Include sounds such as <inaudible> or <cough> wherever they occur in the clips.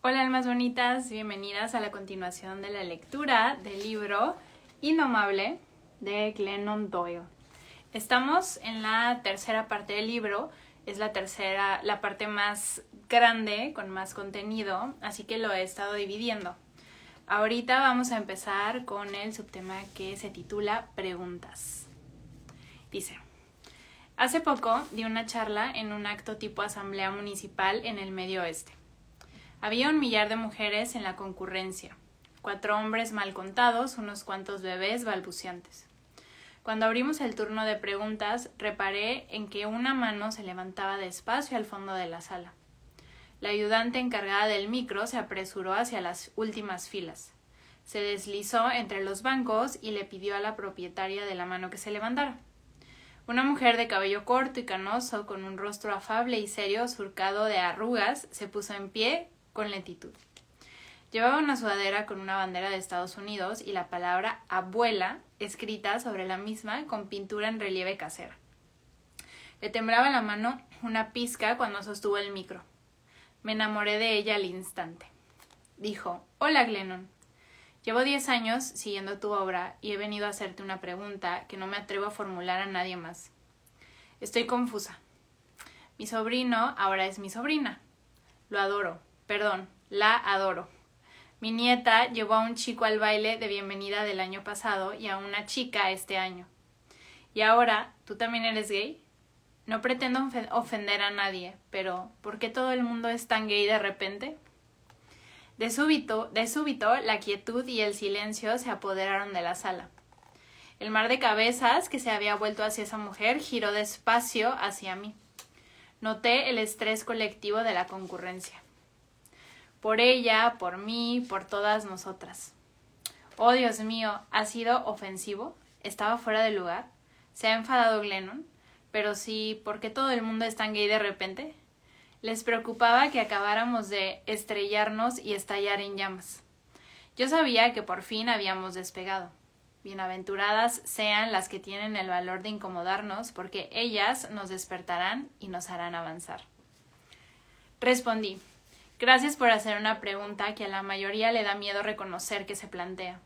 Hola almas bonitas, bienvenidas a la continuación de la lectura del libro Indomable de Glennon Doyle. Estamos en la tercera parte del libro, es la tercera, la parte más grande, con más contenido, así que lo he estado dividiendo. Ahorita vamos a empezar con el subtema que se titula Preguntas. Dice, hace poco di una charla en un acto tipo asamblea municipal en el medio oeste. Había un millar de mujeres en la concurrencia, cuatro hombres mal contados, unos cuantos bebés balbuciantes. Cuando abrimos el turno de preguntas, reparé en que una mano se levantaba despacio al fondo de la sala. La ayudante encargada del micro se apresuró hacia las últimas filas. Se deslizó entre los bancos y le pidió a la propietaria de la mano que se levantara. Una mujer de cabello corto y canoso, con un rostro afable y serio surcado de arrugas, se puso en pie con lentitud. Llevaba una sudadera con una bandera de Estados Unidos y la palabra abuela escrita sobre la misma con pintura en relieve casera. Le temblaba la mano una pizca cuando sostuvo el micro. Me enamoré de ella al instante. Dijo Hola, Glennon. Llevo diez años siguiendo tu obra y he venido a hacerte una pregunta que no me atrevo a formular a nadie más. Estoy confusa. Mi sobrino ahora es mi sobrina. Lo adoro, Perdón, la adoro. Mi nieta llevó a un chico al baile de bienvenida del año pasado y a una chica este año. Y ahora, ¿tú también eres gay? No pretendo ofender a nadie, pero ¿por qué todo el mundo es tan gay de repente? De súbito, de súbito, la quietud y el silencio se apoderaron de la sala. El mar de cabezas que se había vuelto hacia esa mujer giró despacio hacia mí. Noté el estrés colectivo de la concurrencia por ella, por mí, por todas nosotras. Oh Dios mío, ¿ha sido ofensivo? ¿Estaba fuera de lugar? ¿Se ha enfadado Glennon? Pero sí, ¿por qué todo el mundo es tan gay de repente? Les preocupaba que acabáramos de estrellarnos y estallar en llamas. Yo sabía que por fin habíamos despegado. Bienaventuradas sean las que tienen el valor de incomodarnos, porque ellas nos despertarán y nos harán avanzar. Respondí Gracias por hacer una pregunta que a la mayoría le da miedo reconocer que se plantea.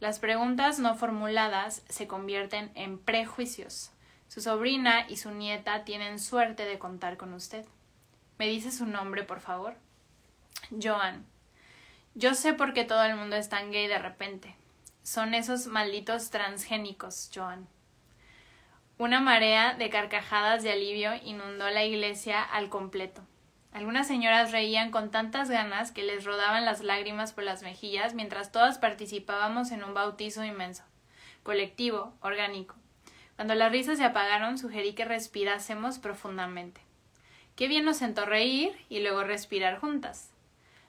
Las preguntas no formuladas se convierten en prejuicios. Su sobrina y su nieta tienen suerte de contar con usted. ¿Me dice su nombre, por favor? Joan. Yo sé por qué todo el mundo es tan gay de repente. Son esos malditos transgénicos, Joan. Una marea de carcajadas de alivio inundó la iglesia al completo. Algunas señoras reían con tantas ganas que les rodaban las lágrimas por las mejillas mientras todas participábamos en un bautizo inmenso, colectivo, orgánico. Cuando las risas se apagaron, sugerí que respirásemos profundamente. Qué bien nos sentó reír y luego respirar juntas.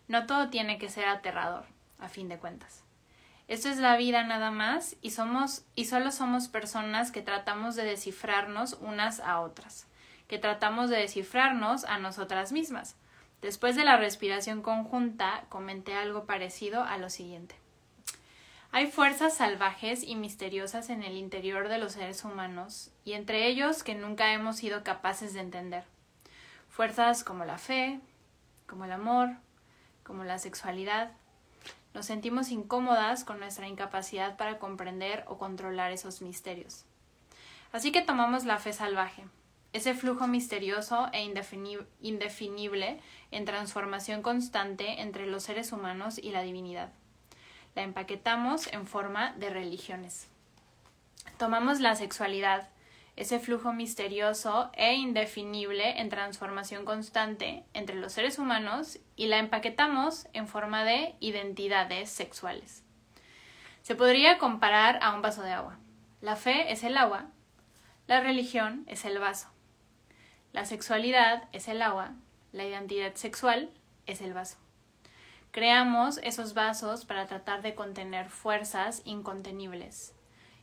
No todo tiene que ser aterrador, a fin de cuentas. Esto es la vida nada más y somos y solo somos personas que tratamos de descifrarnos unas a otras que tratamos de descifrarnos a nosotras mismas. Después de la respiración conjunta, comenté algo parecido a lo siguiente. Hay fuerzas salvajes y misteriosas en el interior de los seres humanos, y entre ellos que nunca hemos sido capaces de entender. Fuerzas como la fe, como el amor, como la sexualidad. Nos sentimos incómodas con nuestra incapacidad para comprender o controlar esos misterios. Así que tomamos la fe salvaje, ese flujo misterioso e indefinible en transformación constante entre los seres humanos y la divinidad. La empaquetamos en forma de religiones. Tomamos la sexualidad, ese flujo misterioso e indefinible en transformación constante entre los seres humanos y la empaquetamos en forma de identidades sexuales. Se podría comparar a un vaso de agua. La fe es el agua, la religión es el vaso. La sexualidad es el agua, la identidad sexual es el vaso. Creamos esos vasos para tratar de contener fuerzas incontenibles.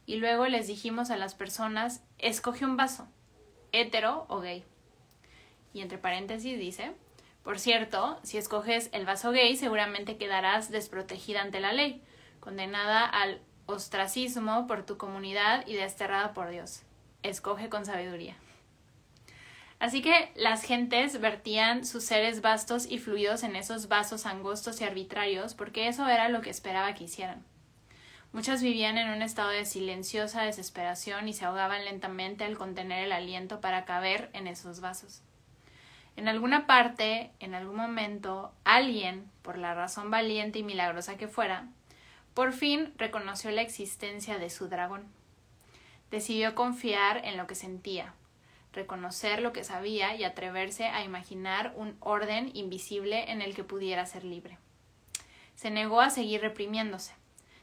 Y luego les dijimos a las personas, escoge un vaso, hetero o gay. Y entre paréntesis dice, por cierto, si escoges el vaso gay seguramente quedarás desprotegida ante la ley, condenada al ostracismo por tu comunidad y desterrada por Dios. Escoge con sabiduría. Así que las gentes vertían sus seres vastos y fluidos en esos vasos angostos y arbitrarios porque eso era lo que esperaba que hicieran. Muchas vivían en un estado de silenciosa desesperación y se ahogaban lentamente al contener el aliento para caber en esos vasos. En alguna parte, en algún momento, alguien, por la razón valiente y milagrosa que fuera, por fin reconoció la existencia de su dragón. Decidió confiar en lo que sentía, reconocer lo que sabía y atreverse a imaginar un orden invisible en el que pudiera ser libre. Se negó a seguir reprimiéndose.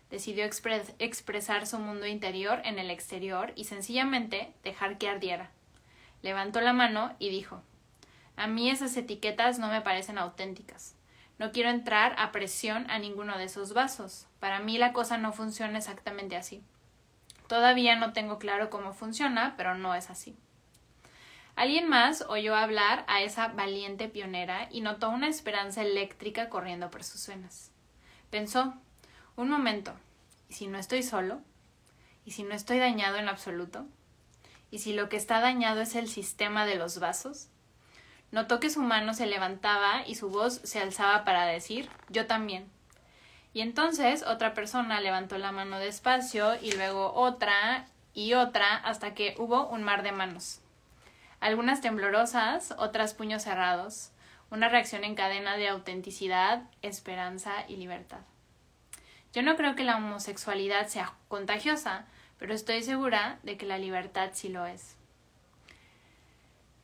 Decidió expresar su mundo interior en el exterior y sencillamente dejar que ardiera. Levantó la mano y dijo A mí esas etiquetas no me parecen auténticas. No quiero entrar a presión a ninguno de esos vasos. Para mí la cosa no funciona exactamente así. Todavía no tengo claro cómo funciona, pero no es así. Alguien más oyó hablar a esa valiente pionera y notó una esperanza eléctrica corriendo por sus venas. Pensó, un momento, ¿y si no estoy solo? ¿Y si no estoy dañado en absoluto? ¿Y si lo que está dañado es el sistema de los vasos? Notó que su mano se levantaba y su voz se alzaba para decir yo también. Y entonces otra persona levantó la mano despacio y luego otra y otra hasta que hubo un mar de manos algunas temblorosas, otras puños cerrados, una reacción en cadena de autenticidad, esperanza y libertad. Yo no creo que la homosexualidad sea contagiosa, pero estoy segura de que la libertad sí lo es.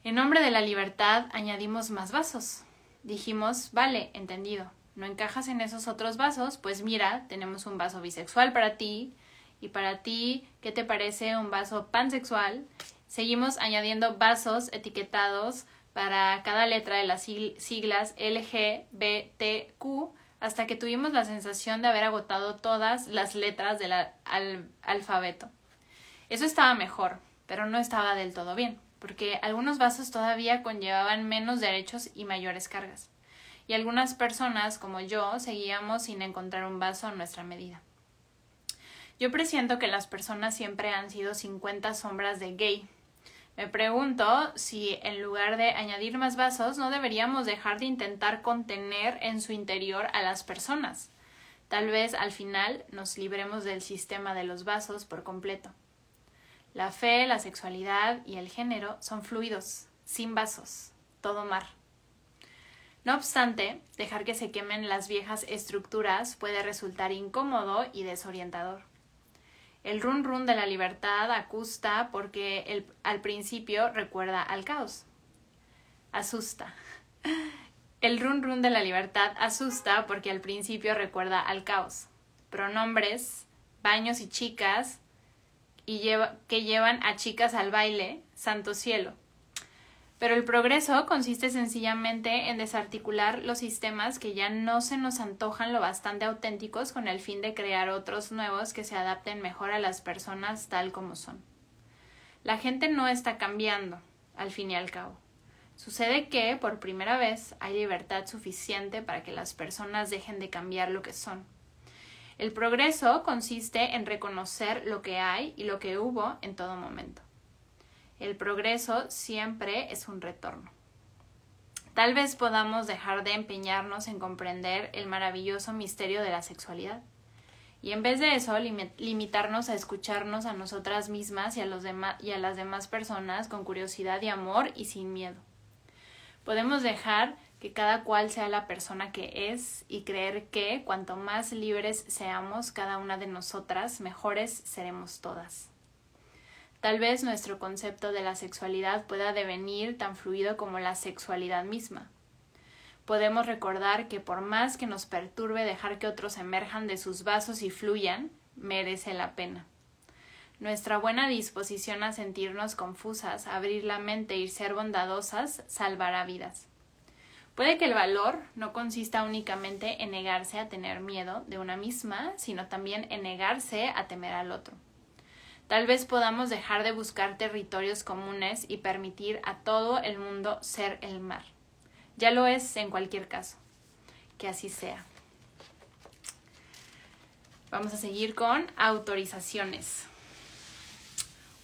En nombre de la libertad añadimos más vasos. Dijimos, vale, entendido. No encajas en esos otros vasos, pues mira, tenemos un vaso bisexual para ti, y para ti, ¿qué te parece un vaso pansexual? Seguimos añadiendo vasos etiquetados para cada letra de las siglas LGBTQ hasta que tuvimos la sensación de haber agotado todas las letras del alfabeto. Eso estaba mejor, pero no estaba del todo bien, porque algunos vasos todavía conllevaban menos derechos y mayores cargas, y algunas personas, como yo, seguíamos sin encontrar un vaso a nuestra medida. Yo presiento que las personas siempre han sido 50 sombras de gay, me pregunto si en lugar de añadir más vasos no deberíamos dejar de intentar contener en su interior a las personas. Tal vez al final nos libremos del sistema de los vasos por completo. La fe, la sexualidad y el género son fluidos, sin vasos, todo mar. No obstante, dejar que se quemen las viejas estructuras puede resultar incómodo y desorientador. El run run de la libertad acusta porque el, al principio recuerda al caos. Asusta. El run run de la libertad asusta porque al principio recuerda al caos. Pronombres, baños y chicas y que llevan a chicas al baile, santo cielo. Pero el progreso consiste sencillamente en desarticular los sistemas que ya no se nos antojan lo bastante auténticos con el fin de crear otros nuevos que se adapten mejor a las personas tal como son. La gente no está cambiando, al fin y al cabo. Sucede que, por primera vez, hay libertad suficiente para que las personas dejen de cambiar lo que son. El progreso consiste en reconocer lo que hay y lo que hubo en todo momento. El progreso siempre es un retorno. Tal vez podamos dejar de empeñarnos en comprender el maravilloso misterio de la sexualidad y en vez de eso limitarnos a escucharnos a nosotras mismas y a, y a las demás personas con curiosidad y amor y sin miedo. Podemos dejar que cada cual sea la persona que es y creer que cuanto más libres seamos cada una de nosotras, mejores seremos todas. Tal vez nuestro concepto de la sexualidad pueda devenir tan fluido como la sexualidad misma. Podemos recordar que por más que nos perturbe dejar que otros emerjan de sus vasos y fluyan, merece la pena. Nuestra buena disposición a sentirnos confusas, abrir la mente y ser bondadosas salvará vidas. Puede que el valor no consista únicamente en negarse a tener miedo de una misma, sino también en negarse a temer al otro. Tal vez podamos dejar de buscar territorios comunes y permitir a todo el mundo ser el mar. Ya lo es en cualquier caso. Que así sea. Vamos a seguir con autorizaciones.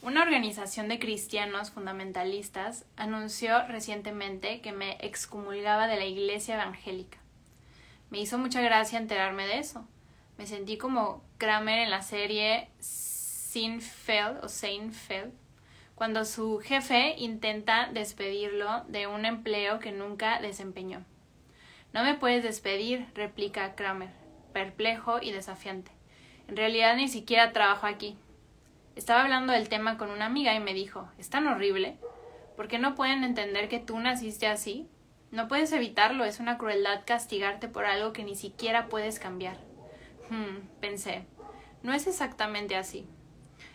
Una organización de cristianos fundamentalistas anunció recientemente que me excomulgaba de la iglesia evangélica. Me hizo mucha gracia enterarme de eso. Me sentí como Kramer en la serie Seinfeld o Seinfeld, cuando su jefe intenta despedirlo de un empleo que nunca desempeñó. No me puedes despedir, replica Kramer, perplejo y desafiante. En realidad ni siquiera trabajo aquí. Estaba hablando del tema con una amiga y me dijo, es tan horrible. ¿Por qué no pueden entender que tú naciste así? No puedes evitarlo, es una crueldad castigarte por algo que ni siquiera puedes cambiar. Hmm, pensé, no es exactamente así.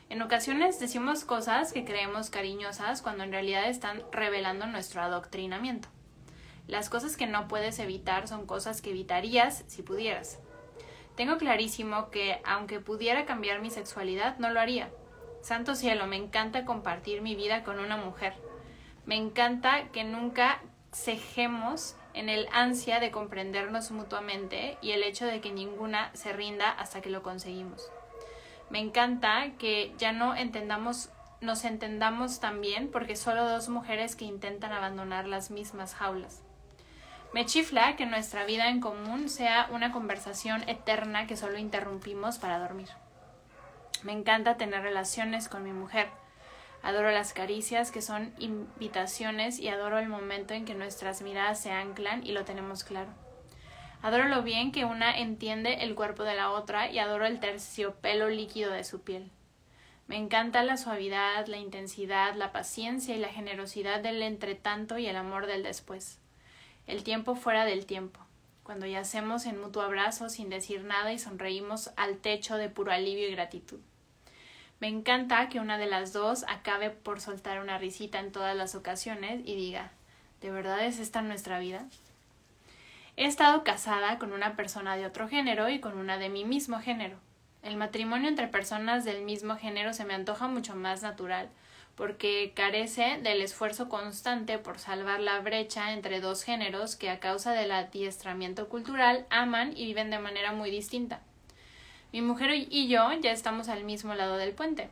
En ocasiones decimos cosas que creemos cariñosas cuando en realidad están revelando nuestro adoctrinamiento. Las cosas que no puedes evitar son cosas que evitarías si pudieras. Tengo clarísimo que, aunque pudiera cambiar mi sexualidad, no lo haría. Santo cielo, me encanta compartir mi vida con una mujer. Me encanta que nunca cejemos en el ansia de comprendernos mutuamente y el hecho de que ninguna se rinda hasta que lo conseguimos. Me encanta que ya no entendamos nos entendamos también porque solo dos mujeres que intentan abandonar las mismas jaulas. Me chifla que nuestra vida en común sea una conversación eterna que solo interrumpimos para dormir. Me encanta tener relaciones con mi mujer. Adoro las caricias que son invitaciones y adoro el momento en que nuestras miradas se anclan y lo tenemos claro. Adoro lo bien que una entiende el cuerpo de la otra y adoro el terciopelo líquido de su piel. Me encanta la suavidad, la intensidad, la paciencia y la generosidad del entretanto y el amor del después. El tiempo fuera del tiempo, cuando yacemos en mutuo abrazo sin decir nada y sonreímos al techo de puro alivio y gratitud. Me encanta que una de las dos acabe por soltar una risita en todas las ocasiones y diga ¿De verdad es esta nuestra vida? He estado casada con una persona de otro género y con una de mi mismo género. El matrimonio entre personas del mismo género se me antoja mucho más natural, porque carece del esfuerzo constante por salvar la brecha entre dos géneros que a causa del adiestramiento cultural aman y viven de manera muy distinta. Mi mujer y yo ya estamos al mismo lado del puente.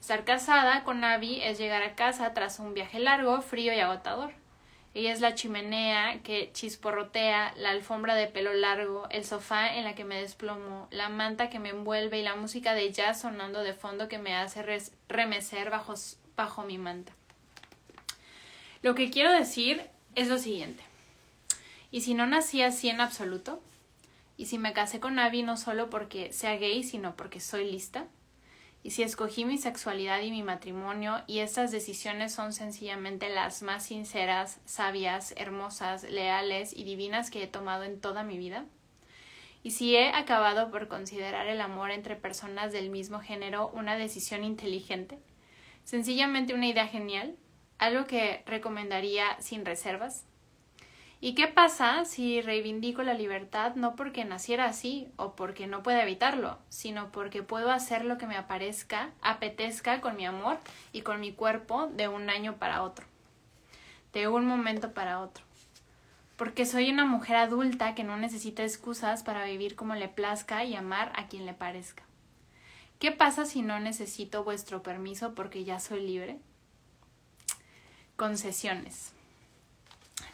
Estar casada con Abby es llegar a casa tras un viaje largo, frío y agotador. Ella es la chimenea que chisporrotea, la alfombra de pelo largo, el sofá en la que me desplomo, la manta que me envuelve y la música de jazz sonando de fondo que me hace remecer bajo, bajo mi manta. Lo que quiero decir es lo siguiente. ¿Y si no nací así en absoluto? y si me casé con Abby no solo porque sea gay, sino porque soy lista, y si escogí mi sexualidad y mi matrimonio y estas decisiones son sencillamente las más sinceras, sabias, hermosas, leales y divinas que he tomado en toda mi vida, y si he acabado por considerar el amor entre personas del mismo género una decisión inteligente, sencillamente una idea genial, algo que recomendaría sin reservas, ¿Y qué pasa si reivindico la libertad no porque naciera así o porque no pueda evitarlo, sino porque puedo hacer lo que me aparezca, apetezca con mi amor y con mi cuerpo de un año para otro, de un momento para otro? Porque soy una mujer adulta que no necesita excusas para vivir como le plazca y amar a quien le parezca. ¿Qué pasa si no necesito vuestro permiso porque ya soy libre? Concesiones.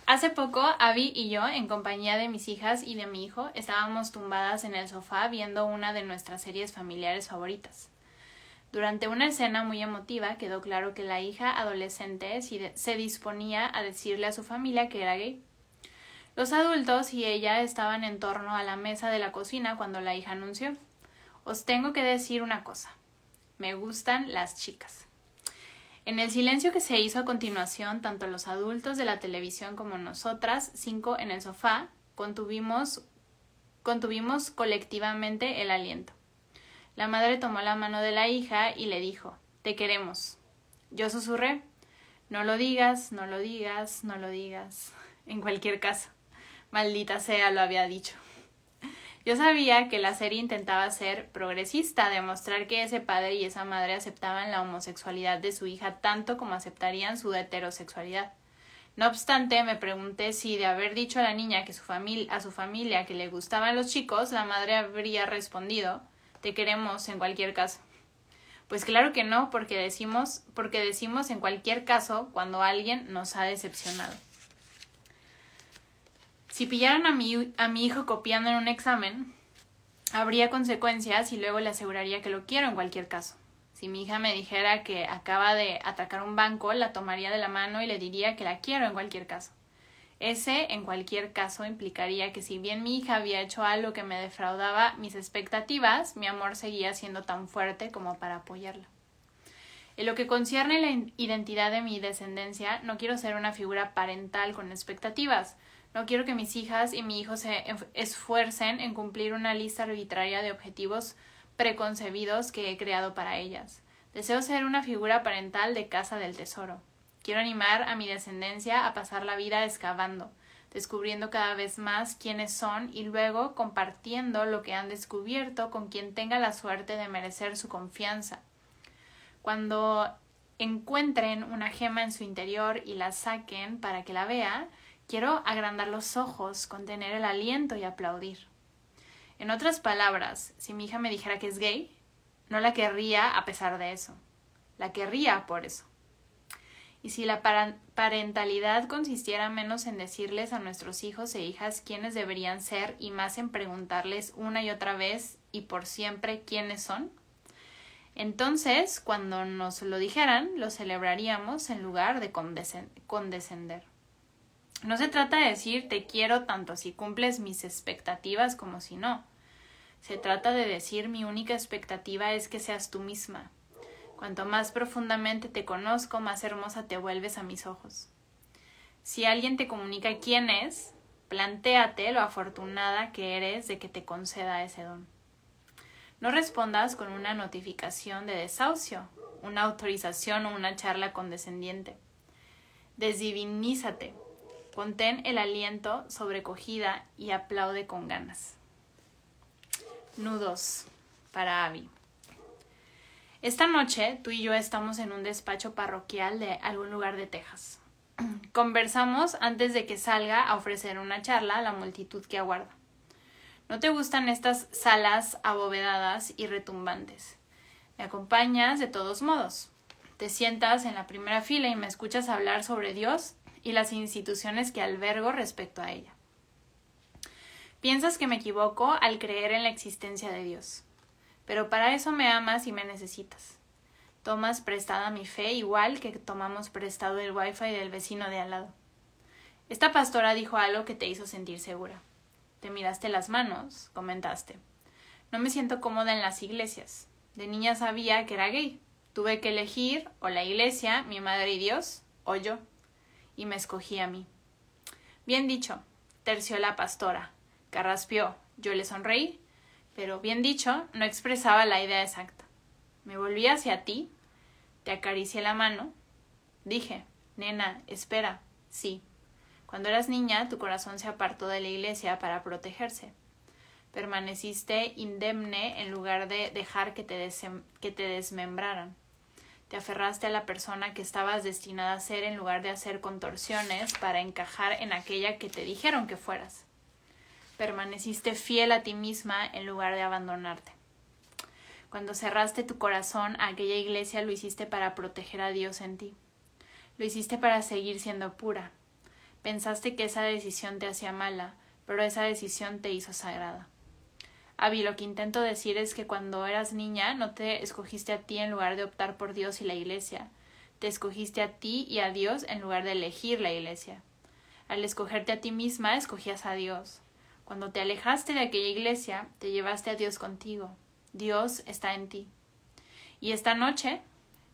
Hace poco, Abby y yo, en compañía de mis hijas y de mi hijo, estábamos tumbadas en el sofá viendo una de nuestras series familiares favoritas. Durante una escena muy emotiva quedó claro que la hija adolescente se disponía a decirle a su familia que era gay. Los adultos y ella estaban en torno a la mesa de la cocina cuando la hija anunció Os tengo que decir una cosa. Me gustan las chicas. En el silencio que se hizo a continuación, tanto los adultos de la televisión como nosotras, cinco en el sofá, contuvimos, contuvimos colectivamente el aliento. La madre tomó la mano de la hija y le dijo Te queremos. Yo susurré No lo digas, no lo digas, no lo digas. <laughs> En cualquier caso, maldita sea, lo había dicho. Yo sabía que la serie intentaba ser progresista, demostrar que ese padre y esa madre aceptaban la homosexualidad de su hija tanto como aceptarían su heterosexualidad. No obstante, me pregunté si de haber dicho a la niña que su familia, a su familia que le gustaban los chicos, la madre habría respondido Te queremos en cualquier caso. Pues claro que no, porque decimos, porque decimos en cualquier caso cuando alguien nos ha decepcionado. Si pillaran a mi, a mi hijo copiando en un examen, habría consecuencias y luego le aseguraría que lo quiero en cualquier caso. Si mi hija me dijera que acaba de atacar un banco, la tomaría de la mano y le diría que la quiero en cualquier caso. Ese, en cualquier caso, implicaría que si bien mi hija había hecho algo que me defraudaba mis expectativas, mi amor seguía siendo tan fuerte como para apoyarla. En lo que concierne la identidad de mi descendencia, no quiero ser una figura parental con expectativas. No quiero que mis hijas y mi hijo se esfuercen en cumplir una lista arbitraria de objetivos preconcebidos que he creado para ellas. Deseo ser una figura parental de casa del tesoro. Quiero animar a mi descendencia a pasar la vida excavando, descubriendo cada vez más quiénes son y luego compartiendo lo que han descubierto con quien tenga la suerte de merecer su confianza. Cuando encuentren una gema en su interior y la saquen para que la vea, quiero agrandar los ojos, contener el aliento y aplaudir. En otras palabras, si mi hija me dijera que es gay, no la querría a pesar de eso. La querría por eso. Y si la parentalidad consistiera menos en decirles a nuestros hijos e hijas quiénes deberían ser y más en preguntarles una y otra vez y por siempre quiénes son, entonces, cuando nos lo dijeran, lo celebraríamos en lugar de condescender. No se trata de decir te quiero tanto si cumples mis expectativas como si no. Se trata de decir mi única expectativa es que seas tú misma. Cuanto más profundamente te conozco, más hermosa te vuelves a mis ojos. Si alguien te comunica quién es, plantéate lo afortunada que eres de que te conceda ese don. No respondas con una notificación de desahucio, una autorización o una charla condescendiente. Desdivinízate, Contén el aliento sobrecogida y aplaude con ganas. Nudos para Abby. Esta noche tú y yo estamos en un despacho parroquial de algún lugar de Texas. <clears throat> Conversamos antes de que salga a ofrecer una charla a la multitud que aguarda. ¿No te gustan estas salas abovedadas y retumbantes? Me acompañas de todos modos. Te sientas en la primera fila y me escuchas hablar sobre Dios y las instituciones que albergo respecto a ella. Piensas que me equivoco al creer en la existencia de Dios, pero para eso me amas y me necesitas. Tomas prestada mi fe igual que tomamos prestado el wifi del vecino de al lado. Esta pastora dijo algo que te hizo sentir segura. Te miraste las manos, comentaste. No me siento cómoda en las iglesias. De niña sabía que era gay. Tuve que elegir o la iglesia, mi madre y Dios, o yo y me escogí a mí. Bien dicho, terció la pastora. Carraspió. Yo le sonreí, pero bien dicho, no expresaba la idea exacta. Me volví hacia ti, te acaricié la mano. Dije, nena, espera, sí. Cuando eras niña, tu corazón se apartó de la iglesia para protegerse. Permaneciste indemne en lugar de dejar que te, que te desmembraran. Te aferraste a la persona que estabas destinada a ser en lugar de hacer contorsiones para encajar en aquella que te dijeron que fueras. Permaneciste fiel a ti misma en lugar de abandonarte. Cuando cerraste tu corazón a aquella iglesia lo hiciste para proteger a Dios en ti. Lo hiciste para seguir siendo pura. Pensaste que esa decisión te hacía mala, pero esa decisión te hizo sagrada. Avi, lo que intento decir es que cuando eras niña no te escogiste a ti en lugar de optar por Dios y la Iglesia. Te escogiste a ti y a Dios en lugar de elegir la Iglesia. Al escogerte a ti misma, escogías a Dios. Cuando te alejaste de aquella iglesia, te llevaste a Dios contigo. Dios está en ti. Y esta noche,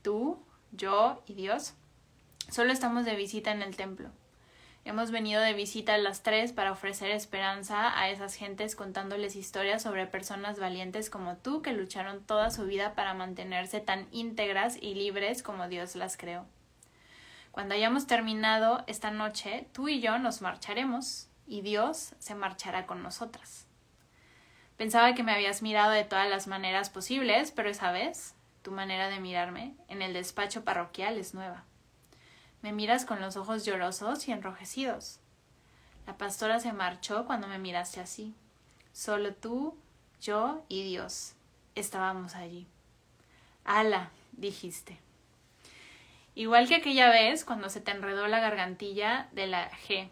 tú, yo y Dios, solo estamos de visita en el templo. Hemos venido de visita a las tres para ofrecer esperanza a esas gentes contándoles historias sobre personas valientes como tú que lucharon toda su vida para mantenerse tan íntegras y libres como Dios las creó. Cuando hayamos terminado esta noche, tú y yo nos marcharemos y Dios se marchará con nosotras. Pensaba que me habías mirado de todas las maneras posibles, pero esa vez tu manera de mirarme en el despacho parroquial es nueva. Me miras con los ojos llorosos y enrojecidos. La pastora se marchó cuando me miraste así. Solo tú, yo y Dios estábamos allí. Ala, dijiste. Igual que aquella vez cuando se te enredó la gargantilla de la G.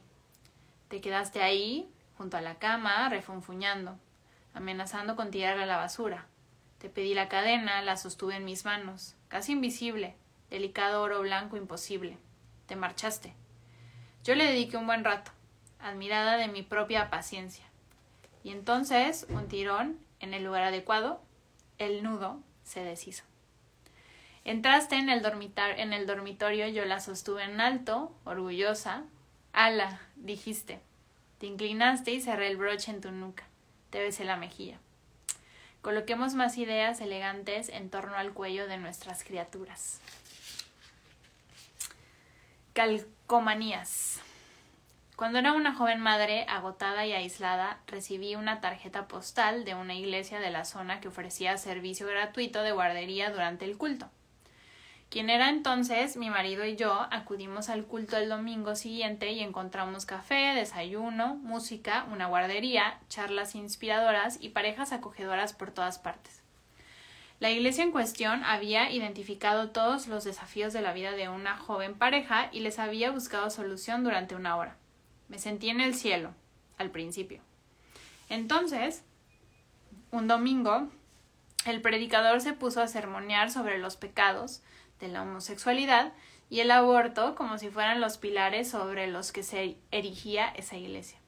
Te quedaste ahí, junto a la cama, refunfuñando, amenazando con tirarla a la basura. Te pedí la cadena, la sostuve en mis manos, casi invisible, delicado oro blanco imposible. Te marchaste. Yo le dediqué un buen rato, admirada de mi propia paciencia. Y entonces, un tirón, en el lugar adecuado, el nudo se deshizo. Entraste en el, en el dormitorio, yo la sostuve en alto, orgullosa. Ala, dijiste. Te inclinaste y cerré el broche en tu nuca. Te besé la mejilla. Coloquemos más ideas elegantes en torno al cuello de nuestras criaturas. Calcomanías. Cuando era una joven madre agotada y aislada, recibí una tarjeta postal de una iglesia de la zona que ofrecía servicio gratuito de guardería durante el culto. Quien era entonces mi marido y yo acudimos al culto el domingo siguiente y encontramos café, desayuno, música, una guardería, charlas inspiradoras y parejas acogedoras por todas partes. La iglesia en cuestión había identificado todos los desafíos de la vida de una joven pareja y les había buscado solución durante una hora. Me sentí en el cielo, al principio. Entonces, un domingo, el predicador se puso a sermonear sobre los pecados, de la homosexualidad y el aborto como si fueran los pilares sobre los que se erigía esa iglesia.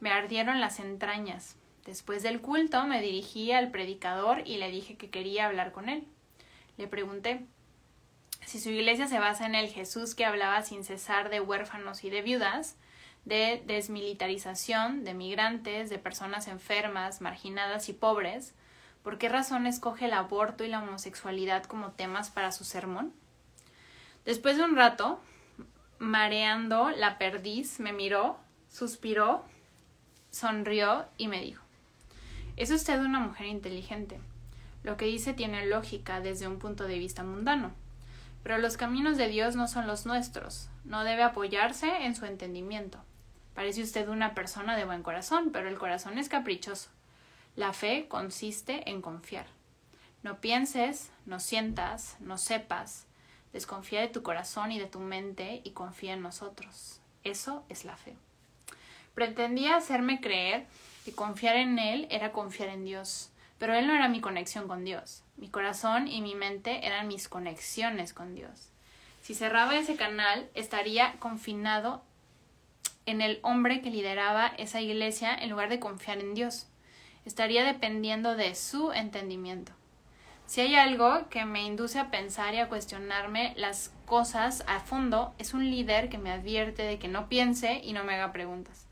Me ardieron las entrañas. Después del culto me dirigí al predicador y le dije que quería hablar con él. Le pregunté si su iglesia se basa en el Jesús que hablaba sin cesar de huérfanos y de viudas, de desmilitarización, de migrantes, de personas enfermas, marginadas y pobres, ¿Por qué razón escoge el aborto y la homosexualidad como temas para su sermón? Después de un rato, mareando la perdiz, me miró, suspiró, sonrió y me dijo Es usted una mujer inteligente. Lo que dice tiene lógica desde un punto de vista mundano. Pero los caminos de Dios no son los nuestros. No debe apoyarse en su entendimiento. Parece usted una persona de buen corazón, pero el corazón es caprichoso. La fe consiste en confiar. No pienses, no sientas, no sepas. Desconfía de tu corazón y de tu mente y confía en nosotros. Eso es la fe. Pretendía hacerme creer que confiar en Él era confiar en Dios, pero Él no era mi conexión con Dios. Mi corazón y mi mente eran mis conexiones con Dios. Si cerraba ese canal, estaría confinado en el hombre que lideraba esa iglesia en lugar de confiar en Dios estaría dependiendo de su entendimiento. Si hay algo que me induce a pensar y a cuestionarme las cosas a fondo, es un líder que me advierte de que no piense y no me haga preguntas.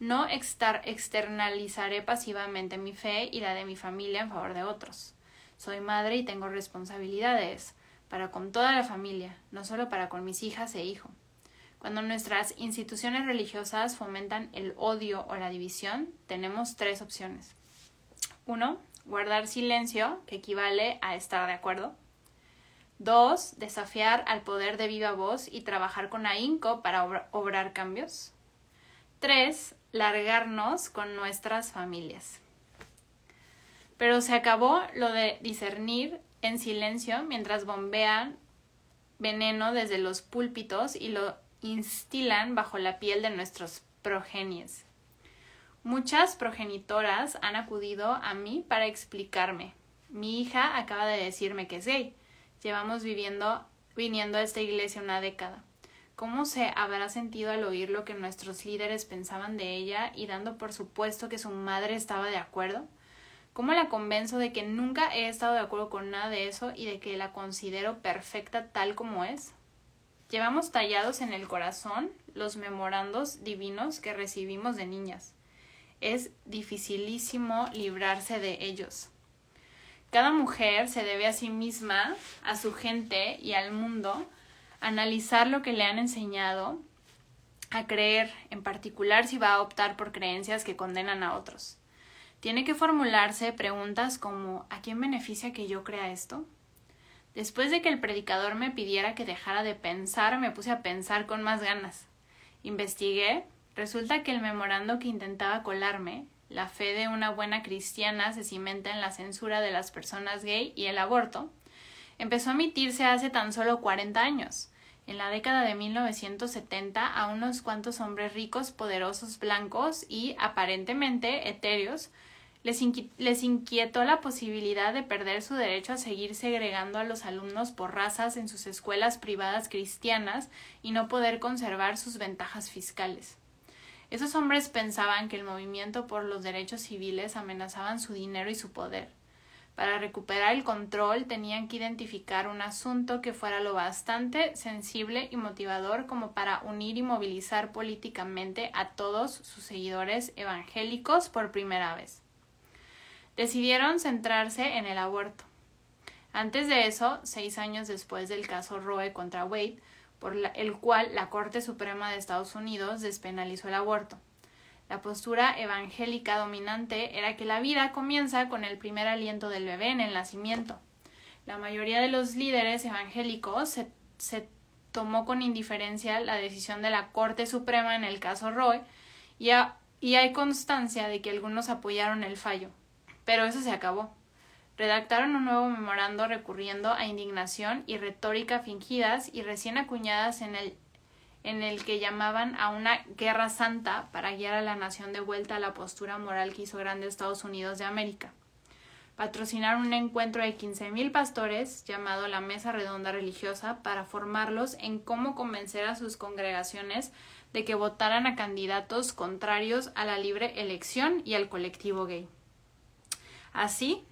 No externalizaré pasivamente mi fe y la de mi familia en favor de otros. Soy madre y tengo responsabilidades para con toda la familia, no solo para con mis hijas e hijo. Cuando nuestras instituciones religiosas fomentan el odio o la división, tenemos tres opciones. Uno, guardar silencio, que equivale a estar de acuerdo. Dos, desafiar al poder de viva voz y trabajar con ahínco para obrar cambios. Tres, largarnos con nuestras familias. Pero se acabó lo de discernir en silencio mientras bombean veneno desde los púlpitos y lo instilan bajo la piel de nuestros progenies. Muchas progenitoras han acudido a mí para explicarme. Mi hija acaba de decirme que gay. Llevamos viviendo, viniendo a esta iglesia una década. ¿Cómo se habrá sentido al oír lo que nuestros líderes pensaban de ella y dando por supuesto que su madre estaba de acuerdo? ¿Cómo la convenzo de que nunca he estado de acuerdo con nada de eso y de que la considero perfecta tal como es? Llevamos tallados en el corazón los memorandos divinos que recibimos de niñas. Es dificilísimo librarse de ellos. Cada mujer se debe a sí misma, a su gente y al mundo analizar lo que le han enseñado a creer, en particular si va a optar por creencias que condenan a otros. Tiene que formularse preguntas como ¿a quién beneficia que yo crea esto? Después de que el predicador me pidiera que dejara de pensar, me puse a pensar con más ganas. Investigué. Resulta que el memorando que intentaba colarme, la fe de una buena cristiana se cimenta en la censura de las personas gay y el aborto, empezó a emitirse hace tan solo 40 años. En la década de 1970, a unos cuantos hombres ricos, poderosos, blancos y aparentemente etéreos les, les, inquietó la posibilidad de perder su derecho a seguir segregando a los alumnos por razas en sus escuelas privadas cristianas y no poder conservar sus ventajas fiscales. Esos hombres pensaban que el movimiento por los derechos civiles amenazaban su dinero y su poder. Para recuperar el control tenían que identificar un asunto que fuera lo bastante sensible y motivador como para unir y movilizar políticamente a todos sus seguidores evangélicos por primera vez. Decidieron centrarse en el aborto. Antes de eso, seis años después del caso Roe contra Wade, por el cual la Corte Suprema de Estados Unidos despenalizó el aborto. La postura evangélica dominante era que la vida comienza con el primer aliento del bebé en el nacimiento. La mayoría de los líderes evangélicos se, se tomó con indiferencia la decisión de la Corte Suprema en el caso Roe y, y hay constancia de que algunos apoyaron el fallo. Pero eso se acabó. Redactaron un nuevo memorando recurriendo a indignación y retórica fingidas y recién acuñadas en el en el que llamaban a una guerra santa para guiar a la nación de vuelta a la postura moral que hizo grande Estados Unidos de América. Patrocinaron un encuentro de 15.000 pastores llamado la Mesa Redonda Religiosa para formarlos en cómo convencer a sus congregaciones de que votaran a candidatos contrarios a la libre elección y al colectivo gay. Así,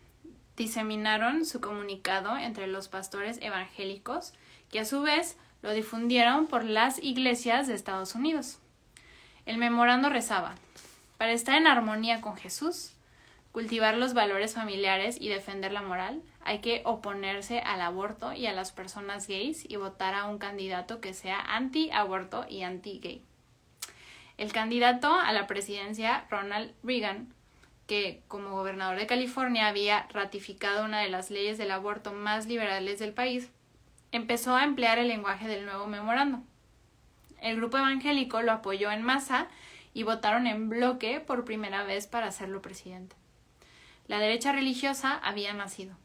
diseminaron su comunicado entre los pastores evangélicos, que a su vez lo difundieron por las iglesias de Estados Unidos. El memorando rezaba Para estar en armonía con Jesús, cultivar los valores familiares y defender la moral, hay que oponerse al aborto y a las personas gays y votar a un candidato que sea anti-aborto y anti-gay. El candidato a la presidencia, Ronald Reagan, que como gobernador de California había ratificado una de las leyes del aborto más liberales del país, empezó a emplear el lenguaje del nuevo memorando. El grupo evangélico lo apoyó en masa y votaron en bloque por primera vez para hacerlo presidente. La derecha religiosa había nacido.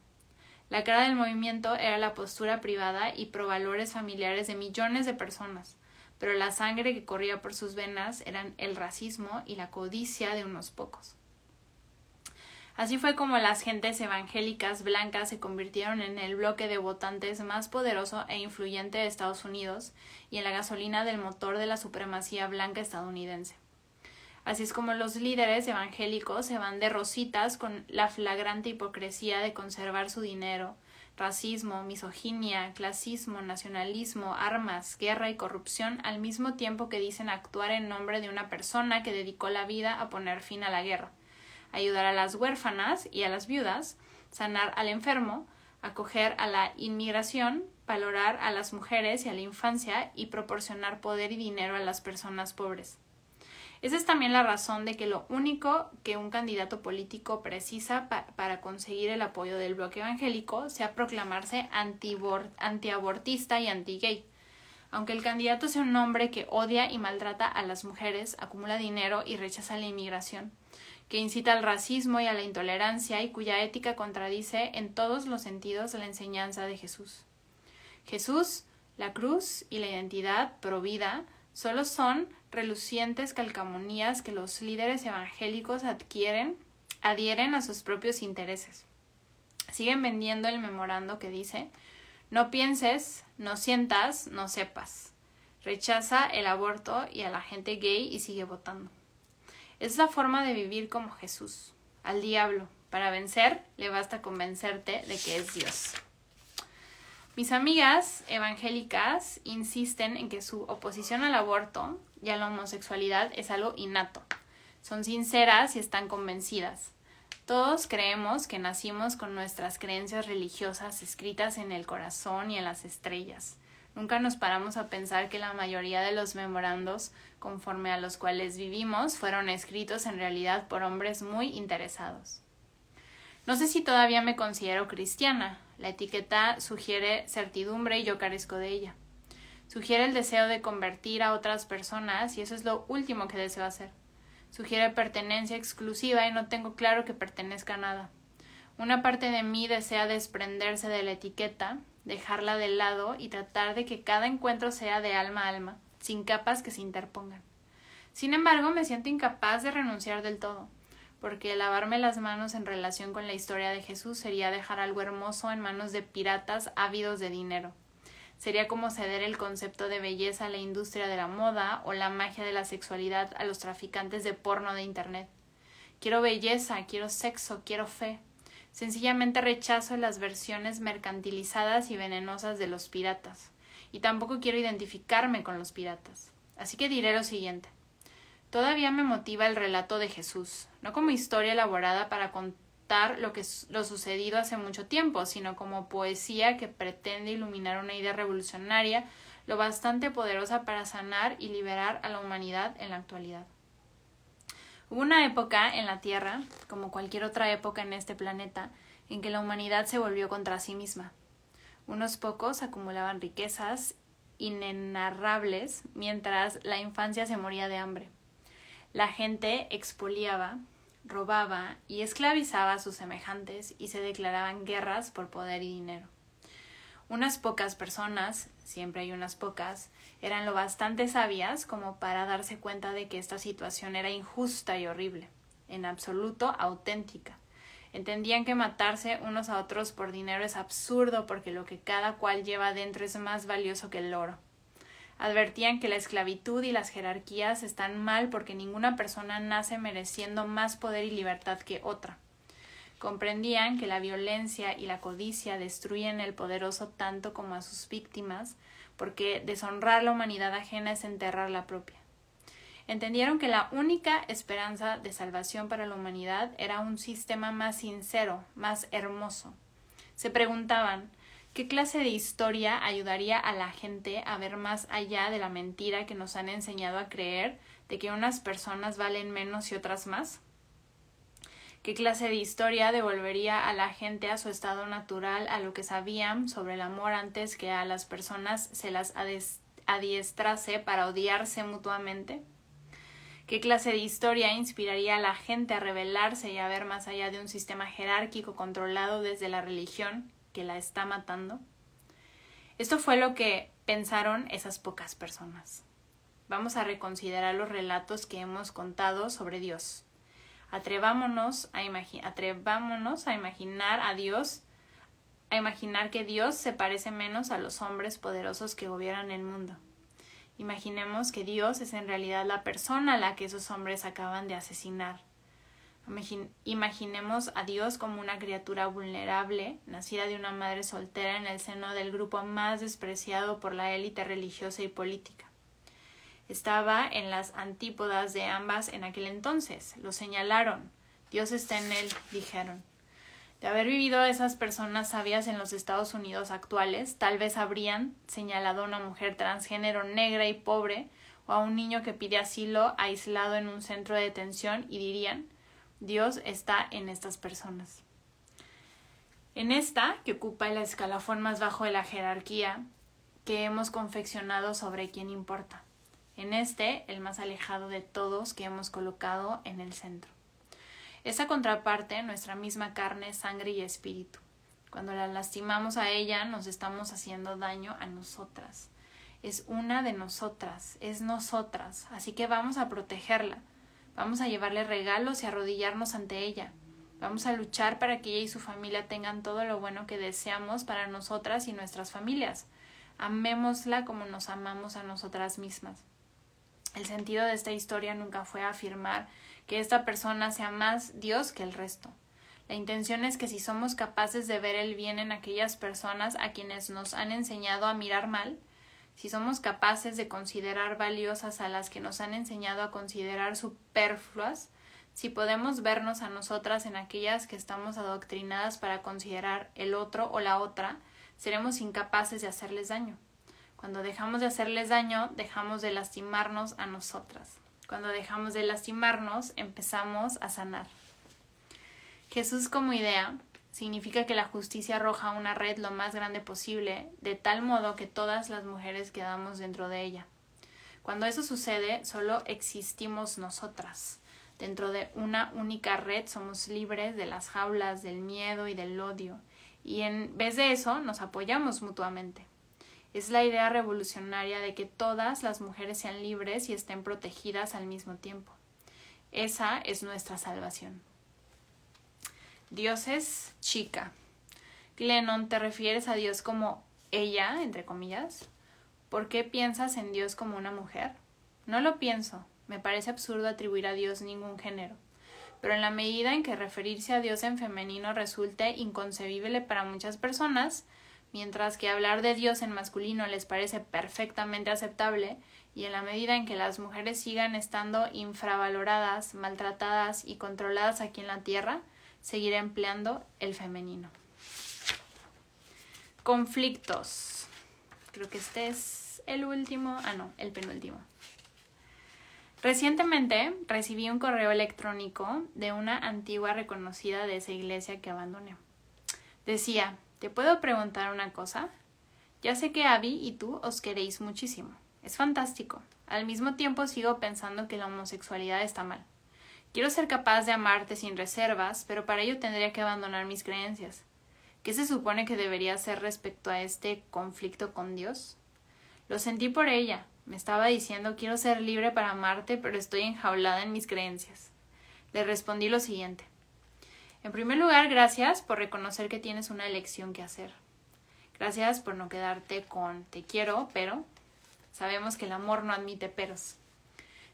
La cara del movimiento era la postura privada y pro valores familiares de millones de personas, pero la sangre que corría por sus venas eran el racismo y la codicia de unos pocos. Así fue como las gentes evangélicas blancas se convirtieron en el bloque de votantes más poderoso e influyente de Estados Unidos y en la gasolina del motor de la supremacía blanca estadounidense. Así es como los líderes evangélicos se van de rositas con la flagrante hipocresía de conservar su dinero, racismo, misoginia, clasismo, nacionalismo, armas, guerra y corrupción al mismo tiempo que dicen actuar en nombre de una persona que dedicó la vida a poner fin a la guerra ayudar a las huérfanas y a las viudas, sanar al enfermo, acoger a la inmigración, valorar a las mujeres y a la infancia y proporcionar poder y dinero a las personas pobres. Esa es también la razón de que lo único que un candidato político precisa para conseguir el apoyo del bloque evangélico sea proclamarse antiabortista y anti-gay. Aunque el candidato sea un hombre que odia y maltrata a las mujeres, acumula dinero y rechaza la inmigración, que incita al racismo y a la intolerancia y cuya ética contradice en todos los sentidos la enseñanza de Jesús. Jesús, la cruz y la identidad provida solo son relucientes calcamonías que los líderes evangélicos adquieren, adhieren a sus propios intereses. Siguen vendiendo el memorando que dice no pienses, no sientas, no sepas. Rechaza el aborto y a la gente gay y sigue votando. Es la forma de vivir como Jesús. Al diablo, para vencer, le basta convencerte de que es Dios. Mis amigas evangélicas insisten en que su oposición al aborto y a la homosexualidad es algo innato. Son sinceras y están convencidas. Todos creemos que nacimos con nuestras creencias religiosas escritas en el corazón y en las estrellas. Nunca nos paramos a pensar que la mayoría de los memorandos conforme a los cuales vivimos fueron escritos en realidad por hombres muy interesados. No sé si todavía me considero cristiana. La etiqueta sugiere certidumbre y yo carezco de ella. Sugiere el deseo de convertir a otras personas y eso es lo último que deseo hacer. Sugiere pertenencia exclusiva y no tengo claro que pertenezca a nada. Una parte de mí desea desprenderse de la etiqueta, dejarla de lado y tratar de que cada encuentro sea de alma a alma, sin capas que se interpongan. Sin embargo, me siento incapaz de renunciar del todo, porque lavarme las manos en relación con la historia de Jesús sería dejar algo hermoso en manos de piratas ávidos de dinero. Sería como ceder el concepto de belleza a la industria de la moda o la magia de la sexualidad a los traficantes de porno de Internet. Quiero belleza, quiero sexo, quiero fe. Sencillamente rechazo las versiones mercantilizadas y venenosas de los piratas. Y tampoco quiero identificarme con los piratas. Así que diré lo siguiente. Todavía me motiva el relato de Jesús, no como historia elaborada para contar lo que lo sucedido hace mucho tiempo, sino como poesía que pretende iluminar una idea revolucionaria lo bastante poderosa para sanar y liberar a la humanidad en la actualidad. Hubo una época en la Tierra, como cualquier otra época en este planeta, en que la humanidad se volvió contra sí misma. Unos pocos acumulaban riquezas inenarrables mientras la infancia se moría de hambre. La gente expoliaba, robaba y esclavizaba a sus semejantes y se declaraban guerras por poder y dinero. Unas pocas personas, siempre hay unas pocas, eran lo bastante sabias como para darse cuenta de que esta situación era injusta y horrible, en absoluto auténtica. Entendían que matarse unos a otros por dinero es absurdo porque lo que cada cual lleva dentro es más valioso que el oro. Advertían que la esclavitud y las jerarquías están mal porque ninguna persona nace mereciendo más poder y libertad que otra. Comprendían que la violencia y la codicia destruyen el poderoso tanto como a sus víctimas, porque deshonrar la humanidad ajena es enterrar la propia. Entendieron que la única esperanza de salvación para la humanidad era un sistema más sincero, más hermoso. Se preguntaban ¿Qué clase de historia ayudaría a la gente a ver más allá de la mentira que nos han enseñado a creer de que unas personas valen menos y otras más? ¿Qué clase de historia devolvería a la gente a su estado natural, a lo que sabían sobre el amor antes que a las personas se las adiestrase para odiarse mutuamente? ¿Qué clase de historia inspiraría a la gente a rebelarse y a ver más allá de un sistema jerárquico controlado desde la religión que la está matando? Esto fue lo que pensaron esas pocas personas. Vamos a reconsiderar los relatos que hemos contado sobre Dios. Atrevámonos a, atrevámonos a imaginar a Dios, a imaginar que Dios se parece menos a los hombres poderosos que gobiernan el mundo. Imaginemos que Dios es en realidad la persona a la que esos hombres acaban de asesinar. Imaginemos a Dios como una criatura vulnerable, nacida de una madre soltera en el seno del grupo más despreciado por la élite religiosa y política estaba en las antípodas de ambas en aquel entonces. Lo señalaron. Dios está en él, dijeron. De haber vivido esas personas sabias en los Estados Unidos actuales, tal vez habrían señalado a una mujer transgénero negra y pobre o a un niño que pide asilo aislado en un centro de detención y dirían Dios está en estas personas. En esta, que ocupa el escalafón más bajo de la jerarquía que hemos confeccionado sobre quién importa en este el más alejado de todos que hemos colocado en el centro. Esa contraparte, nuestra misma carne, sangre y espíritu. Cuando la lastimamos a ella, nos estamos haciendo daño a nosotras. Es una de nosotras, es nosotras, así que vamos a protegerla. Vamos a llevarle regalos y arrodillarnos ante ella. Vamos a luchar para que ella y su familia tengan todo lo bueno que deseamos para nosotras y nuestras familias. Amémosla como nos amamos a nosotras mismas. El sentido de esta historia nunca fue afirmar que esta persona sea más Dios que el resto. La intención es que si somos capaces de ver el bien en aquellas personas a quienes nos han enseñado a mirar mal, si somos capaces de considerar valiosas a las que nos han enseñado a considerar superfluas, si podemos vernos a nosotras en aquellas que estamos adoctrinadas para considerar el otro o la otra, seremos incapaces de hacerles daño. Cuando dejamos de hacerles daño, dejamos de lastimarnos a nosotras. Cuando dejamos de lastimarnos, empezamos a sanar. Jesús como idea significa que la justicia arroja una red lo más grande posible, de tal modo que todas las mujeres quedamos dentro de ella. Cuando eso sucede, solo existimos nosotras. Dentro de una única red somos libres de las jaulas del miedo y del odio, y en vez de eso nos apoyamos mutuamente. Es la idea revolucionaria de que todas las mujeres sean libres y estén protegidas al mismo tiempo. Esa es nuestra salvación. Dios es chica. Glennon, ¿te refieres a Dios como ella, entre comillas? ¿Por qué piensas en Dios como una mujer? No lo pienso. Me parece absurdo atribuir a Dios ningún género. Pero en la medida en que referirse a Dios en femenino resulte inconcebible para muchas personas, mientras que hablar de Dios en masculino les parece perfectamente aceptable, y en la medida en que las mujeres sigan estando infravaloradas, maltratadas y controladas aquí en la Tierra, seguiré empleando el femenino. Conflictos. Creo que este es el último. Ah, no, el penúltimo. Recientemente recibí un correo electrónico de una antigua reconocida de esa iglesia que abandoné. Decía, ¿te puedo preguntar una cosa? Ya sé que Abby y tú os queréis muchísimo. Es fantástico. Al mismo tiempo sigo pensando que la homosexualidad está mal. Quiero ser capaz de amarte sin reservas, pero para ello tendría que abandonar mis creencias. ¿Qué se supone que debería hacer respecto a este conflicto con Dios? Lo sentí por ella, me estaba diciendo quiero ser libre para amarte, pero estoy enjaulada en mis creencias. Le respondí lo siguiente. En primer lugar, gracias por reconocer que tienes una elección que hacer. Gracias por no quedarte con te quiero, pero sabemos que el amor no admite peros.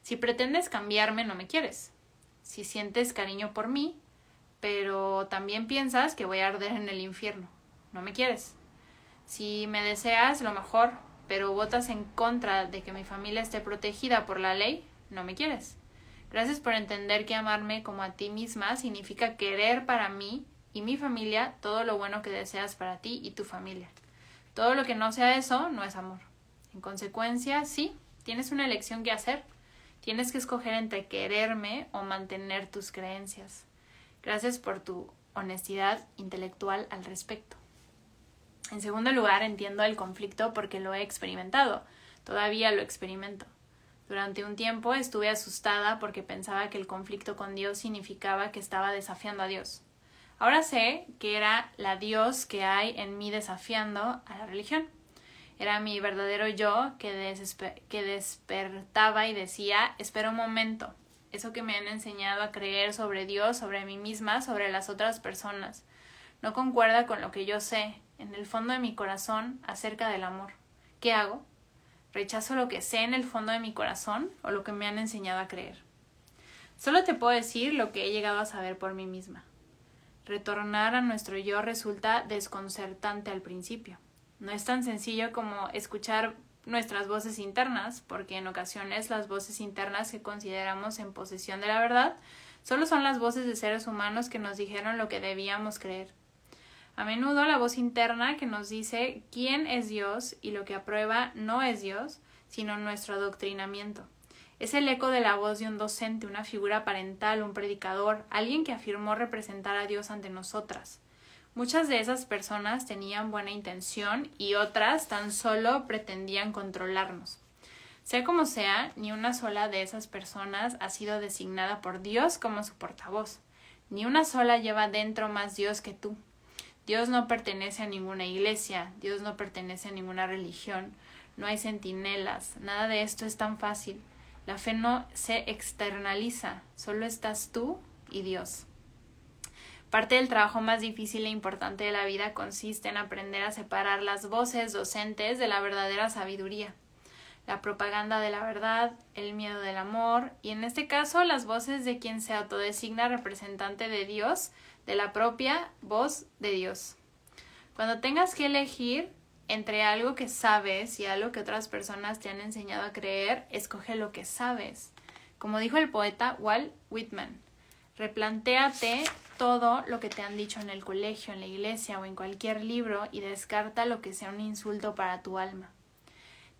Si pretendes cambiarme, no me quieres. Si sientes cariño por mí, pero también piensas que voy a arder en el infierno, no me quieres. Si me deseas lo mejor, pero votas en contra de que mi familia esté protegida por la ley, no me quieres. Gracias por entender que amarme como a ti misma significa querer para mí y mi familia todo lo bueno que deseas para ti y tu familia. Todo lo que no sea eso no es amor. En consecuencia, sí, tienes una elección que hacer. Tienes que escoger entre quererme o mantener tus creencias. Gracias por tu honestidad intelectual al respecto. En segundo lugar, entiendo el conflicto porque lo he experimentado. Todavía lo experimento. Durante un tiempo estuve asustada porque pensaba que el conflicto con Dios significaba que estaba desafiando a Dios. Ahora sé que era la Dios que hay en mí desafiando a la religión. Era mi verdadero yo que, que despertaba y decía, espera un momento, eso que me han enseñado a creer sobre Dios, sobre mí misma, sobre las otras personas, no concuerda con lo que yo sé, en el fondo de mi corazón acerca del amor. ¿Qué hago? ¿Rechazo lo que sé en el fondo de mi corazón o lo que me han enseñado a creer? Solo te puedo decir lo que he llegado a saber por mí misma. Retornar a nuestro yo resulta desconcertante al principio. No es tan sencillo como escuchar nuestras voces internas, porque en ocasiones las voces internas que consideramos en posesión de la verdad solo son las voces de seres humanos que nos dijeron lo que debíamos creer. A menudo la voz interna que nos dice quién es Dios y lo que aprueba no es Dios, sino nuestro adoctrinamiento. Es el eco de la voz de un docente, una figura parental, un predicador, alguien que afirmó representar a Dios ante nosotras. Muchas de esas personas tenían buena intención y otras tan solo pretendían controlarnos. Sea como sea, ni una sola de esas personas ha sido designada por Dios como su portavoz. Ni una sola lleva dentro más Dios que tú. Dios no pertenece a ninguna iglesia, Dios no pertenece a ninguna religión, no hay centinelas, nada de esto es tan fácil. La fe no se externaliza, solo estás tú y Dios. Parte del trabajo más difícil e importante de la vida consiste en aprender a separar las voces docentes de la verdadera sabiduría, la propaganda de la verdad, el miedo del amor y en este caso las voces de quien se autodesigna representante de Dios de la propia voz de Dios. Cuando tengas que elegir entre algo que sabes y algo que otras personas te han enseñado a creer, escoge lo que sabes. Como dijo el poeta Walt Whitman, replantéate todo lo que te han dicho en el colegio, en la iglesia o en cualquier libro y descarta lo que sea un insulto para tu alma.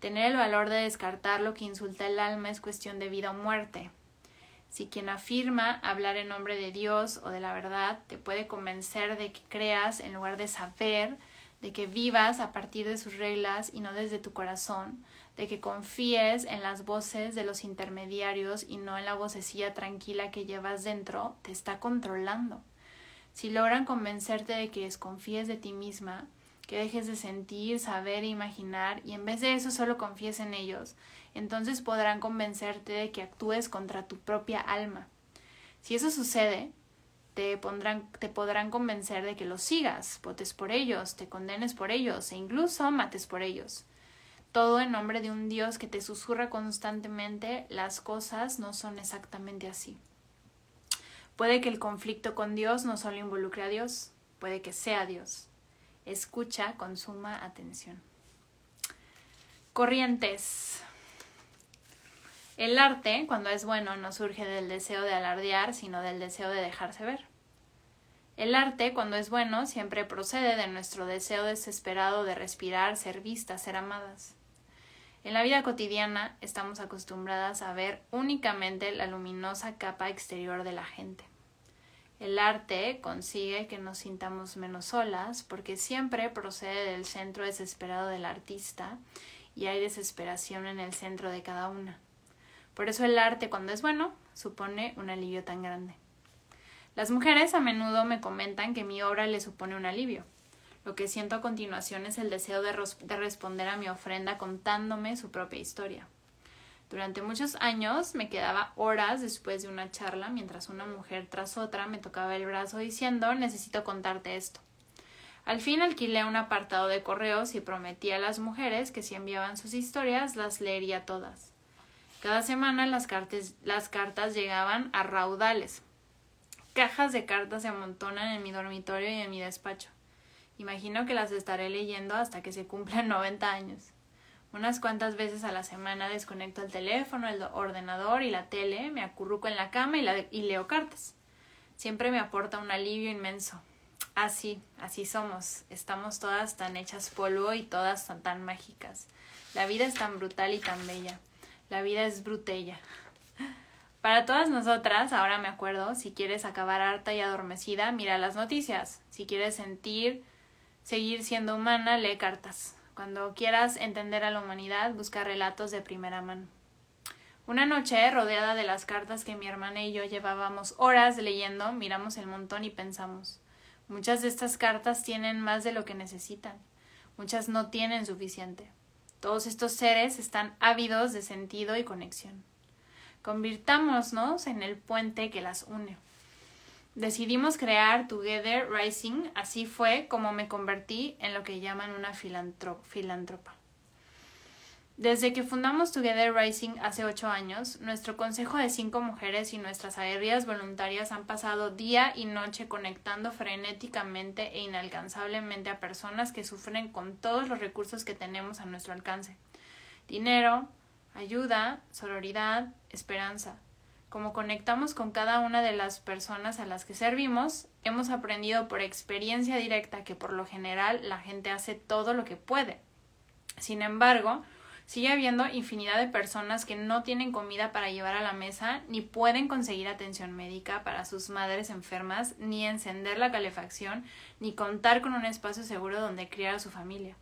Tener el valor de descartar lo que insulta el alma es cuestión de vida o muerte. Si quien afirma hablar en nombre de Dios o de la verdad te puede convencer de que creas en lugar de saber, de que vivas a partir de sus reglas y no desde tu corazón, de que confíes en las voces de los intermediarios y no en la vocecilla tranquila que llevas dentro, te está controlando. Si logran convencerte de que desconfíes de ti misma, que dejes de sentir, saber e imaginar y en vez de eso solo confíes en ellos, entonces podrán convencerte de que actúes contra tu propia alma. Si eso sucede, te, pondrán, te podrán convencer de que los sigas, votes por ellos, te condenes por ellos e incluso mates por ellos. Todo en nombre de un Dios que te susurra constantemente las cosas no son exactamente así. Puede que el conflicto con Dios no solo involucre a Dios, puede que sea Dios. Escucha con suma atención. Corrientes. El arte, cuando es bueno, no surge del deseo de alardear, sino del deseo de dejarse ver. El arte, cuando es bueno, siempre procede de nuestro deseo desesperado de respirar, ser vistas, ser amadas. En la vida cotidiana estamos acostumbradas a ver únicamente la luminosa capa exterior de la gente. El arte consigue que nos sintamos menos solas porque siempre procede del centro desesperado del artista y hay desesperación en el centro de cada una. Por eso el arte, cuando es bueno, supone un alivio tan grande. Las mujeres a menudo me comentan que mi obra les supone un alivio. Lo que siento a continuación es el deseo de, de responder a mi ofrenda contándome su propia historia. Durante muchos años me quedaba horas después de una charla mientras una mujer tras otra me tocaba el brazo diciendo necesito contarte esto. Al fin alquilé un apartado de correos y prometí a las mujeres que si enviaban sus historias las leería todas. Cada semana las cartas, las cartas llegaban a raudales. Cajas de cartas se amontonan en mi dormitorio y en mi despacho. Imagino que las estaré leyendo hasta que se cumplan <laughs> 90 años. Unas cuantas veces a la semana desconecto el teléfono, el ordenador y la tele, me acurruco en la cama y, y leo cartas. Siempre me aporta un alivio inmenso. Así, así somos. Estamos todas tan hechas polvo y todas tan, tan mágicas. La vida es tan brutal y tan bella. La vida es brutella. Para todas nosotras, ahora me acuerdo, si quieres acabar harta y adormecida, mira las noticias. Si quieres sentir, seguir siendo humana, lee cartas. Cuando quieras entender a la humanidad, busca relatos de primera mano. Una noche, rodeada de las cartas que mi hermana y yo llevábamos horas leyendo, miramos el montón y pensamos. Muchas de estas cartas tienen más de lo que necesitan. Muchas no tienen suficiente. Todos estos seres están ávidos de sentido y conexión. Convirtámonos en el puente que las une. Decidimos crear Together Rising, así fue como me convertí en lo que llaman una filántropa. Desde que fundamos Together Rising hace ocho años, nuestro consejo de cinco mujeres y nuestras aéreas voluntarias han pasado día y noche conectando frenéticamente e inalcanzablemente a personas que sufren con todos los recursos que tenemos a nuestro alcance. Dinero, ayuda, sororidad, esperanza. Como conectamos con cada una de las personas a las que servimos, hemos aprendido por experiencia directa que por lo general la gente hace todo lo que puede. Sin embargo, Sigue habiendo infinidad de personas que no tienen comida para llevar a la mesa, ni pueden conseguir atención médica para sus madres enfermas, ni encender la calefacción, ni contar con un espacio seguro donde criar a su familia.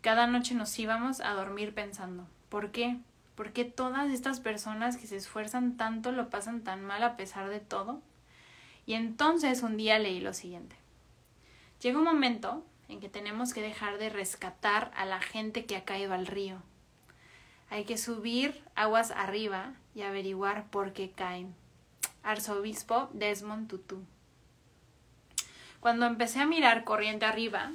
Cada noche nos íbamos a dormir pensando, ¿por qué? ¿Por qué todas estas personas que se esfuerzan tanto lo pasan tan mal a pesar de todo? Y entonces un día leí lo siguiente. Llega un momento en que tenemos que dejar de rescatar a la gente que ha caído al río hay que subir aguas arriba y averiguar por qué caen. Arzobispo Desmond Tutu. Cuando empecé a mirar corriente arriba,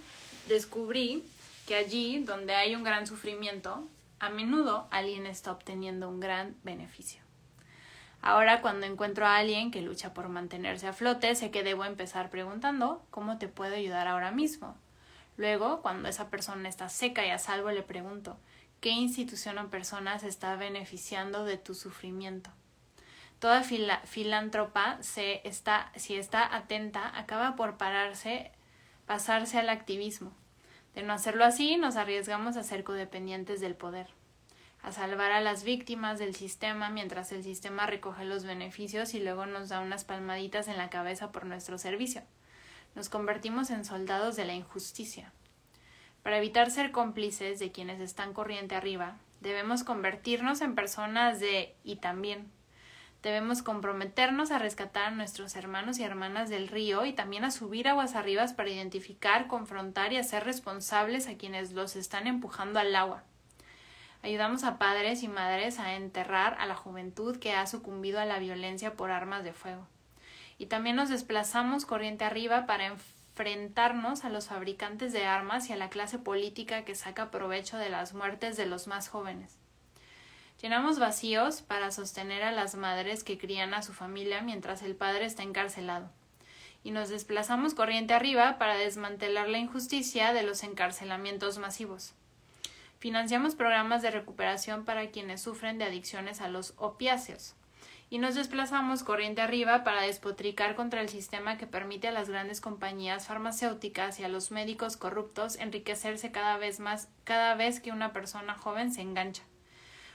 descubrí que allí donde hay un gran sufrimiento, a menudo alguien está obteniendo un gran beneficio. Ahora cuando encuentro a alguien que lucha por mantenerse a flote, sé que debo empezar preguntando ¿cómo te puedo ayudar ahora mismo? Luego, cuando esa persona está seca y a salvo, le pregunto qué institución o persona se está beneficiando de tu sufrimiento. Toda filántropa se está, si está atenta, acaba por pararse, pasarse al activismo. De no hacerlo así, nos arriesgamos a ser codependientes del poder, a salvar a las víctimas del sistema mientras el sistema recoge los beneficios y luego nos da unas palmaditas en la cabeza por nuestro servicio. Nos convertimos en soldados de la injusticia. Para evitar ser cómplices de quienes están corriente arriba, debemos convertirnos en personas de y también. Debemos comprometernos a rescatar a nuestros hermanos y hermanas del río y también a subir aguas arriba para identificar, confrontar y hacer responsables a quienes los están empujando al agua. Ayudamos a padres y madres a enterrar a la juventud que ha sucumbido a la violencia por armas de fuego. Y también nos desplazamos corriente arriba para enfrentarnos a los fabricantes de armas y a la clase política que saca provecho de las muertes de los más jóvenes. Llenamos vacíos para sostener a las madres que crían a su familia mientras el padre está encarcelado. Y nos desplazamos corriente arriba para desmantelar la injusticia de los encarcelamientos masivos. Financiamos programas de recuperación para quienes sufren de adicciones a los opiáceos. Y nos desplazamos corriente arriba para despotricar contra el sistema que permite a las grandes compañías farmacéuticas y a los médicos corruptos enriquecerse cada vez más cada vez que una persona joven se engancha.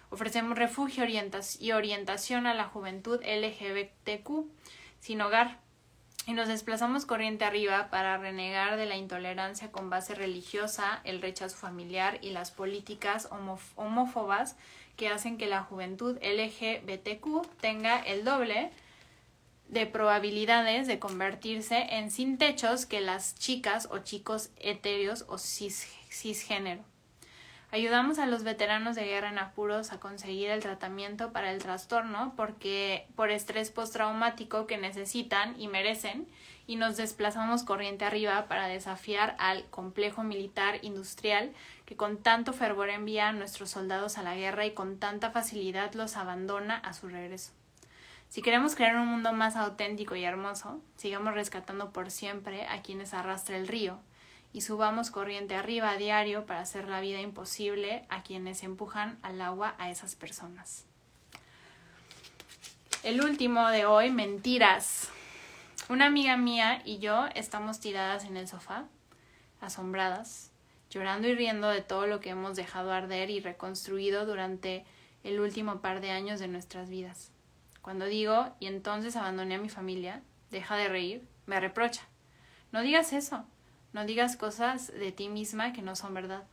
Ofrecemos refugio y orientación a la juventud LGBTQ sin hogar y nos desplazamos corriente arriba para renegar de la intolerancia con base religiosa, el rechazo familiar y las políticas homófobas que hacen que la juventud LGBTQ tenga el doble de probabilidades de convertirse en sin techos que las chicas o chicos etéreos o cisgénero. Ayudamos a los veteranos de guerra en apuros a conseguir el tratamiento para el trastorno porque por estrés postraumático que necesitan y merecen y nos desplazamos corriente arriba para desafiar al complejo militar industrial que con tanto fervor envía a nuestros soldados a la guerra y con tanta facilidad los abandona a su regreso. Si queremos crear un mundo más auténtico y hermoso, sigamos rescatando por siempre a quienes arrastra el río, y subamos corriente arriba a diario para hacer la vida imposible a quienes empujan al agua a esas personas. El último de hoy, mentiras. Una amiga mía y yo estamos tiradas en el sofá, asombradas, llorando y riendo de todo lo que hemos dejado arder y reconstruido durante el último par de años de nuestras vidas. Cuando digo, y entonces abandoné a mi familia, deja de reír, me reprocha. No digas eso, no digas cosas de ti misma que no son verdad.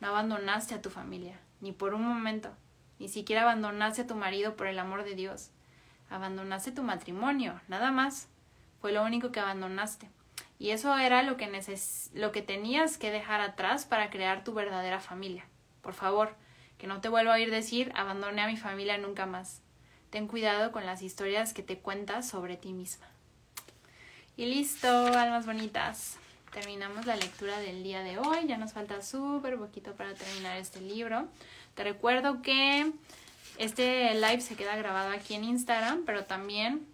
No abandonaste a tu familia, ni por un momento. Ni siquiera abandonaste a tu marido por el amor de Dios. Abandonaste tu matrimonio, nada más. Fue lo único que abandonaste. Y eso era lo que, lo que tenías que dejar atrás para crear tu verdadera familia. Por favor, que no te vuelva a oír decir abandoné a mi familia nunca más. Ten cuidado con las historias que te cuentas sobre ti misma. Y listo, almas bonitas terminamos la lectura del día de hoy. Ya nos falta súper poquito para terminar este libro. Te recuerdo que este live se queda grabado aquí en Instagram, pero también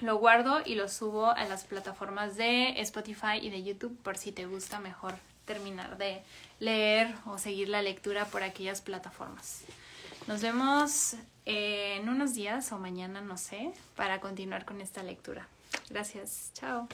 lo guardo y lo subo a las plataformas de Spotify y de YouTube por si te gusta mejor terminar de leer o seguir la lectura por aquellas plataformas. Nos vemos en unos días o mañana, no sé, para continuar con esta lectura. Gracias. Chao.